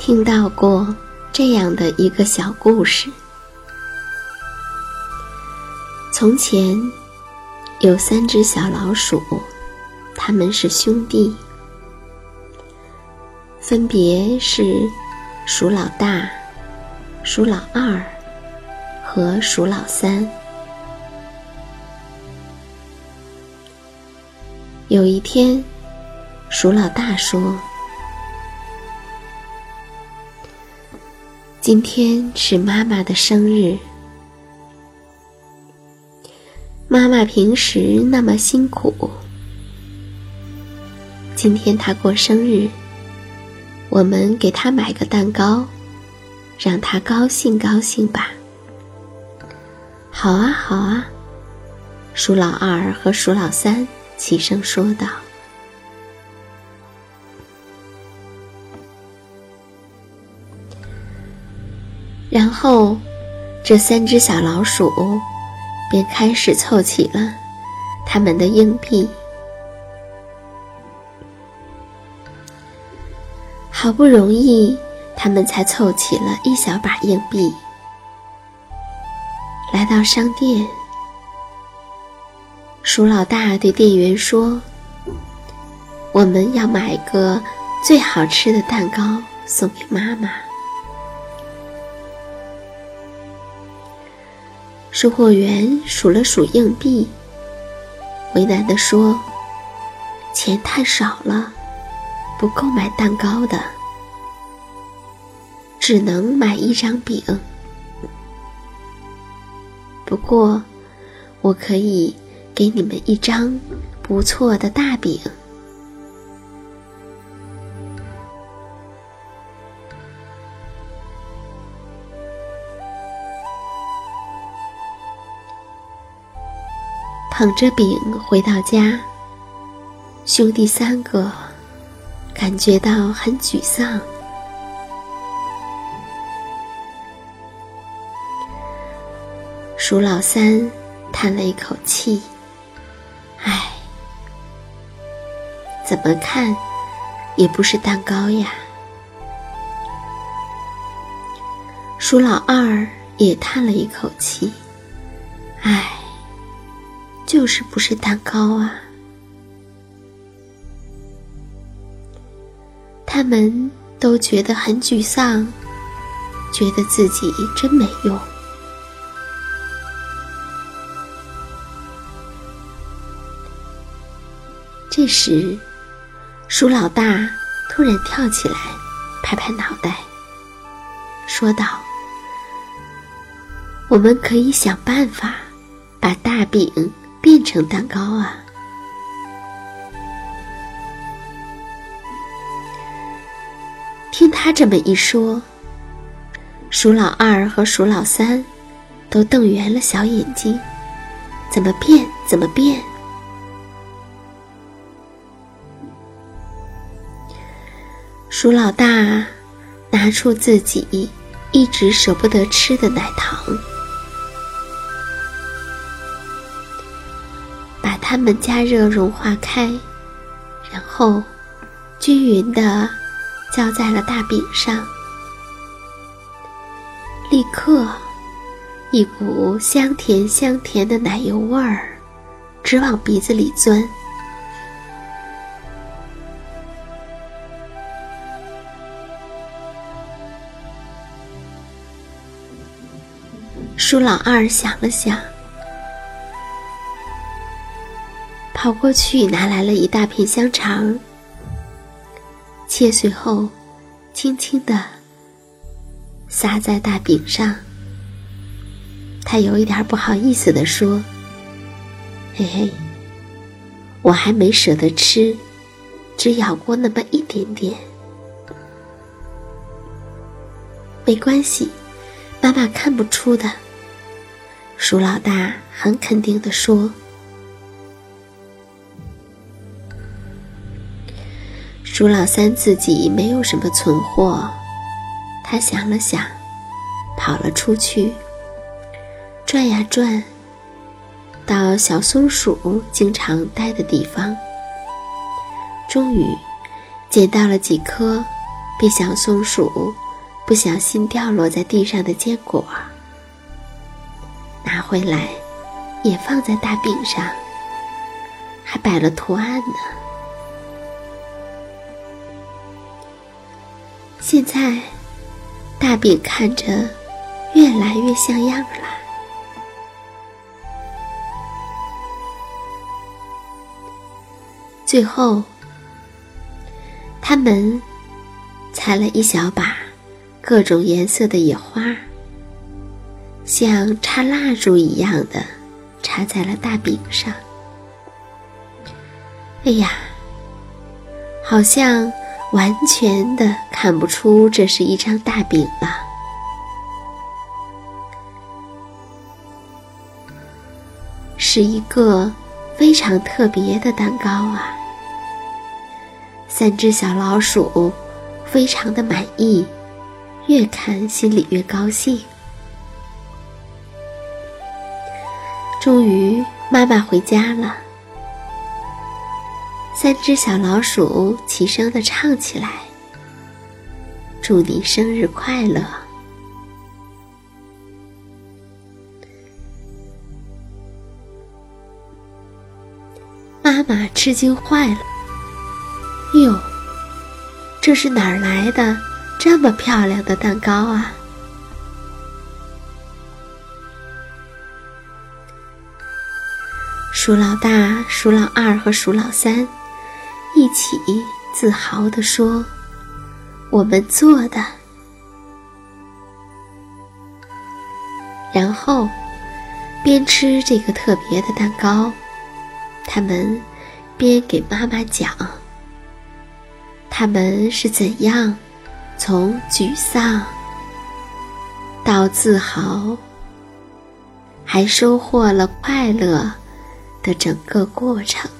听到过这样的一个小故事：从前有三只小老鼠，他们是兄弟，分别是鼠老大、鼠老二和鼠老三。有一天，鼠老大说。今天是妈妈的生日。妈妈平时那么辛苦，今天她过生日，我们给她买个蛋糕，让她高兴高兴吧。好啊，好啊，鼠老二和鼠老三齐声说道。然后，这三只小老鼠便开始凑齐了他们的硬币。好不容易，他们才凑齐了一小把硬币。来到商店，鼠老大对店员说：“我们要买一个最好吃的蛋糕送给妈妈。”售货员数了数硬币，为难地说：“钱太少了，不够买蛋糕的，只能买一张饼。不过，我可以给你们一张不错的大饼。”捧着饼回到家，兄弟三个感觉到很沮丧。鼠老三叹了一口气：“唉，怎么看也不是蛋糕呀。”鼠老二也叹了一口气：“，就是不是蛋糕啊。”他们都觉得很沮丧，觉得自己真没用。这时，鼠老大突然跳起来，拍拍脑袋，说道：“我们可以想办法把大饼变成蛋糕啊！”听他这么一说，鼠老二和鼠老三都瞪圆了小眼睛：“怎么变？怎么变？”鼠老大拿出自己一直舍不得吃的奶糖，它们加热融化开，然后均匀的浇在了大饼上。立刻，一股香甜香甜的奶油味儿直往鼻子里钻。舒老二想了想，跑过去拿来了一大片香肠，切碎后，轻轻的撒在大饼上。他有一点不好意思的说：“嘿嘿，我还没舍得吃，只咬过那么一点点。没关系，妈妈看不出的。”鼠老大很肯定地说：“朱老三自己没有什么存货，他想了想，跑了出去，转呀转，到小松鼠经常待的地方，终于捡到了几颗被小松鼠不小心掉落在地上的坚果。”拿回来，也放在大饼上，还摆了图案呢。现在，大饼看着越来越像样了。最后，他们采了一小把各种颜色的野花。像插蜡烛一样的插在了大饼上。哎呀，好像完全的看不出这是一张大饼了，是一个非常特别的蛋糕啊！三只小老鼠非常的满意，越看心里越高兴。终于，妈妈回家了。三只小老鼠齐声的唱起来：“祝你生日快乐！”妈妈吃惊坏了：“哟，这是哪儿来的这么漂亮的蛋糕啊？”鼠老大、鼠老二和鼠老三一起自豪地说：“我们做的。”然后边吃这个特别的蛋糕，他们边给妈妈讲他们是怎样从沮丧到自豪，还收获了快乐。的整个过程。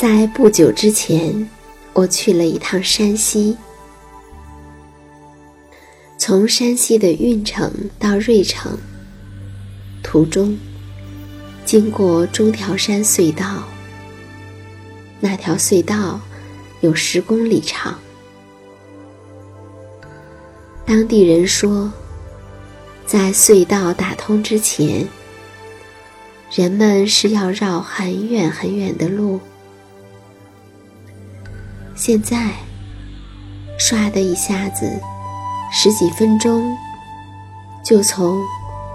在不久之前，我去了一趟山西。从山西的运城到芮城，途中经过中条山隧道。那条隧道有十公里长。当地人说，在隧道打通之前，人们是要绕很远很远的路。现在，唰的一下子，十几分钟，就从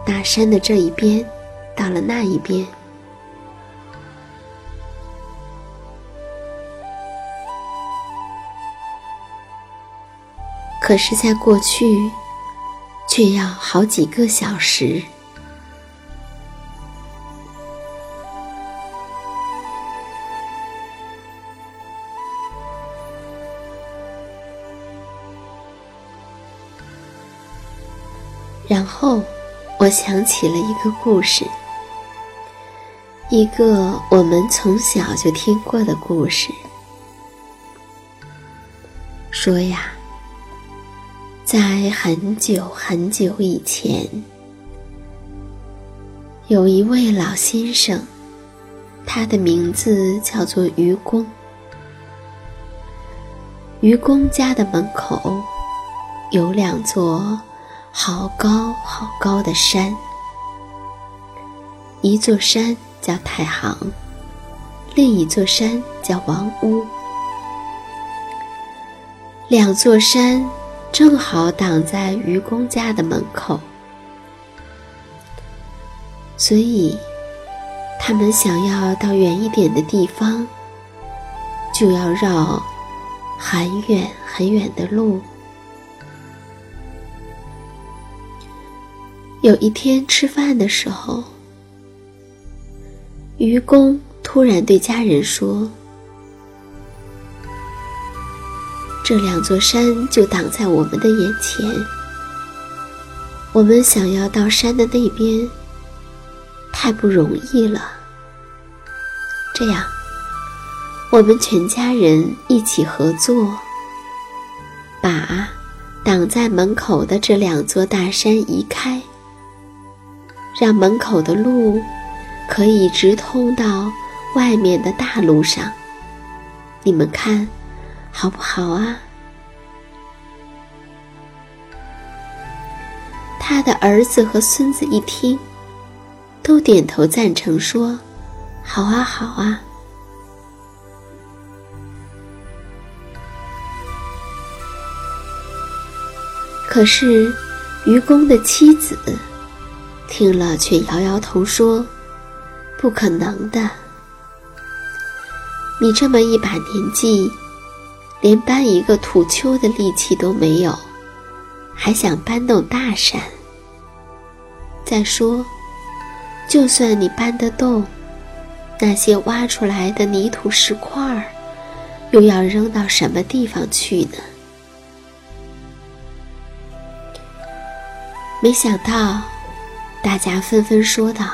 大山的这一边到了那一边。可是，在过去，却要好几个小时。我想起了一个故事，一个我们从小就听过的故事。说呀，在很久很久以前，有一位老先生，他的名字叫做愚公。愚公家的门口有两座。好高好高的山，一座山叫太行，另一座山叫王屋。两座山正好挡在愚公家的门口，所以他们想要到远一点的地方，就要绕很远很远的路。有一天吃饭的时候，愚公突然对家人说：“这两座山就挡在我们的眼前，我们想要到山的那边，太不容易了。这样，我们全家人一起合作，把挡在门口的这两座大山移开。”让门口的路可以直通到外面的大路上，你们看，好不好啊？他的儿子和孙子一听，都点头赞成，说：“好啊，好啊。”可是，愚公的妻子。听了，却摇摇头说：“不可能的！你这么一把年纪，连搬一个土丘的力气都没有，还想搬动大山？再说，就算你搬得动，那些挖出来的泥土石块儿，又要扔到什么地方去呢？”没想到。大家纷纷说道：“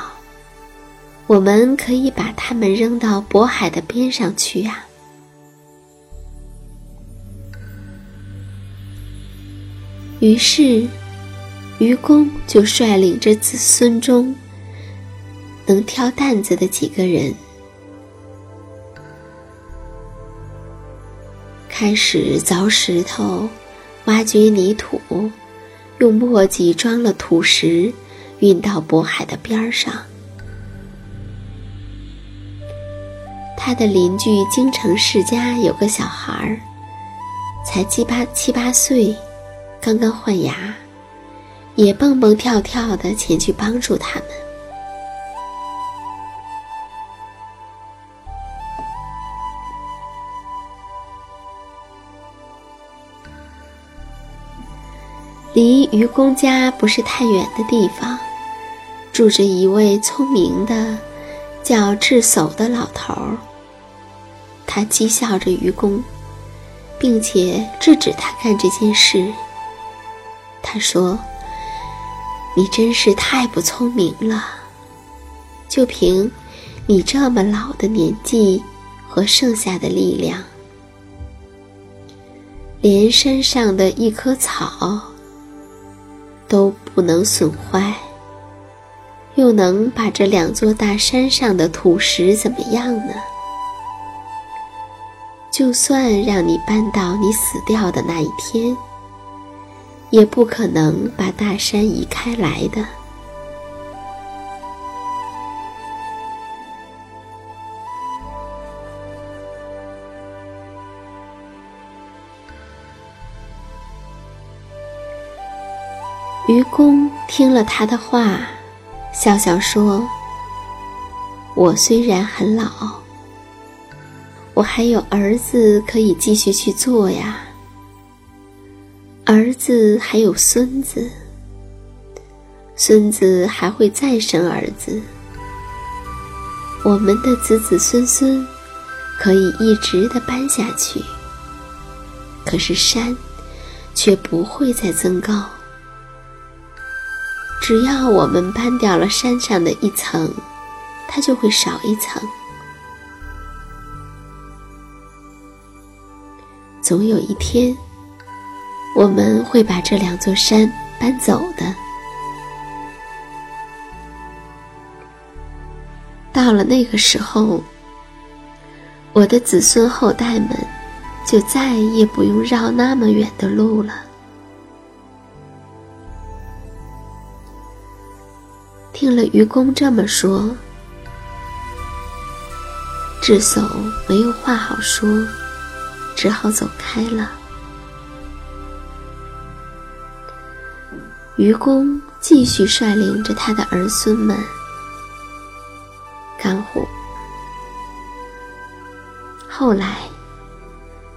我们可以把它们扔到渤海的边上去呀。”于是，愚公就率领着子孙中能挑担子的几个人，开始凿石头、挖掘泥土，用簸箕装了土石。运到渤海的边儿上，他的邻居京城世家有个小孩儿，才七八七八岁，刚刚换牙，也蹦蹦跳跳的前去帮助他们。离愚公家不是太远的地方。住着一位聪明的、叫智叟的老头儿。他讥笑着愚公，并且制止他干这件事。他说：“你真是太不聪明了！就凭你这么老的年纪，和剩下的力量，连山上的一棵草都不能损坏，又能把这两座大山上的土石怎么样呢？就算让你搬到你死掉的那一天，也不可能把大山移开来的。愚公听了他的话，笑笑说：“我虽然很老，我还有儿子可以继续去做呀。儿子还有孙子，孙子还会再生儿子，我们的子子孙孙可以一直的搬下去。可是山却不会再增高。”只要我们搬掉了山上的一层，它就会少一层。总有一天，我们会把这两座山搬走的。到了那个时候，我的子孙后代们就再也不用绕那么远的路了。听了愚公这么说，智叟没有话好说，只好走开了。愚公继续率领着他的儿孙们干活。后来，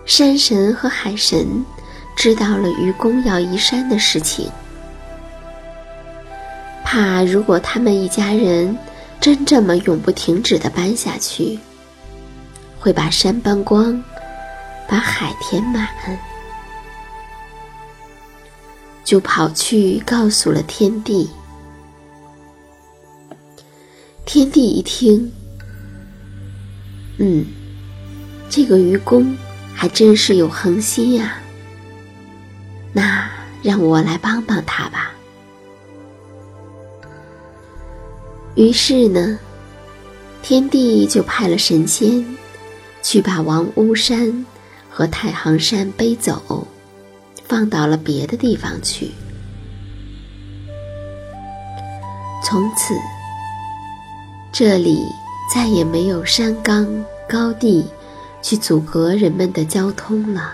山神和海神知道了愚公要移山的事情。怕如果他们一家人真这么永不停止的搬下去，会把山搬光，把海填满，就跑去告诉了天帝。天帝一听，嗯，这个愚公还真是有恒心呀，那让我来帮帮他吧。于是呢，天帝就派了神仙，去把王屋山和太行山背走，放到了别的地方去。从此，这里再也没有山冈高地去阻隔人们的交通了。